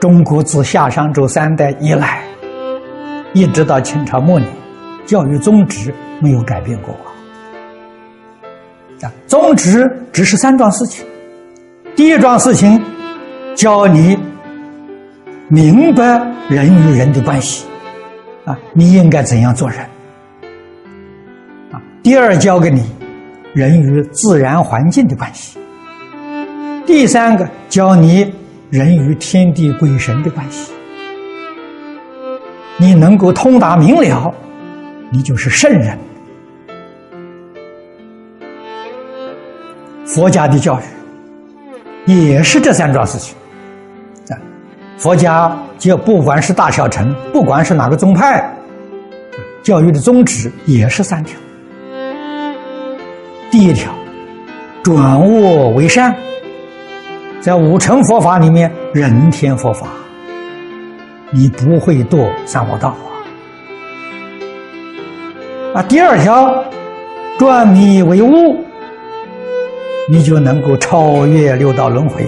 中国自夏商周三代以来，一直到清朝末年，教育宗旨没有改变过啊。宗旨只是三桩事情：第一桩事情，教你明白人与人的关系，啊，你应该怎样做人；啊，第二，教给你人与自然环境的关系；第三个，教你。人与天地鬼神的关系，你能够通达明了，你就是圣人。佛家的教育也是这三桩事情啊。佛家就不管是大小乘，不管是哪个宗派，教育的宗旨也是三条。第一条，转恶为善。在五乘佛法里面，人天佛法，你不会堕三恶道啊！啊，第二条，转迷为悟，你就能够超越六道轮回，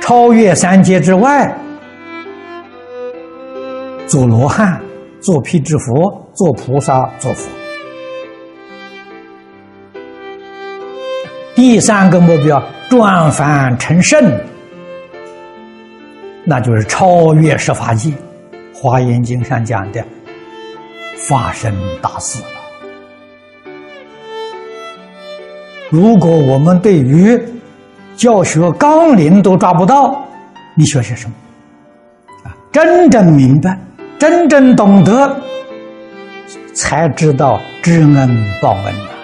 超越三界之外，做罗汉，做辟支佛，做菩萨，做佛。第三个目标。转凡成圣，那就是超越十法界。华严经上讲的，发生大事了。如果我们对于教学纲领都抓不到，你学些什么？啊，真正明白，真正懂得，才知道知恩报恩。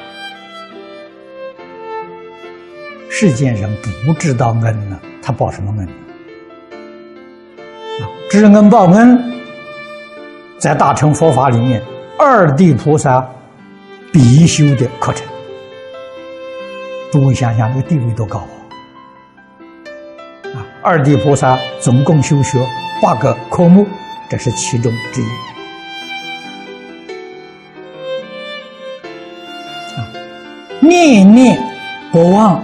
世间人不知道恩呢，他报什么恩？知恩报恩，在大乘佛法里面，二地菩萨必修的课程。诸位想想，那个地位多高啊！啊，二地菩萨总共修学八个科目，这是其中之一。啊，念念不忘。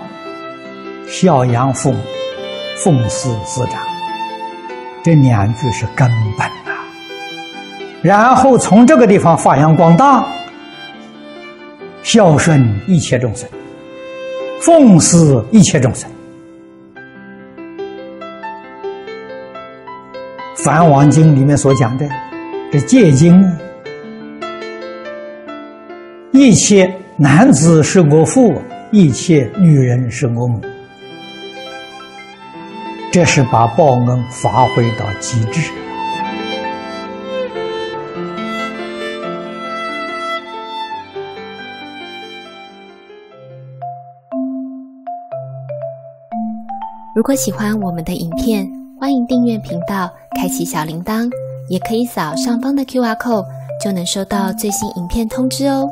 孝养父母，奉事师长，这两句是根本呐。然后从这个地方发扬光大，孝顺一切众生，奉事一切众生。《梵王经》里面所讲的这戒经，一切男子是我父，一切女人是我母。这是把报恩发挥到极致。如果喜欢我们的影片，欢迎订阅频道，开启小铃铛，也可以扫上方的 Q R code，就能收到最新影片通知哦。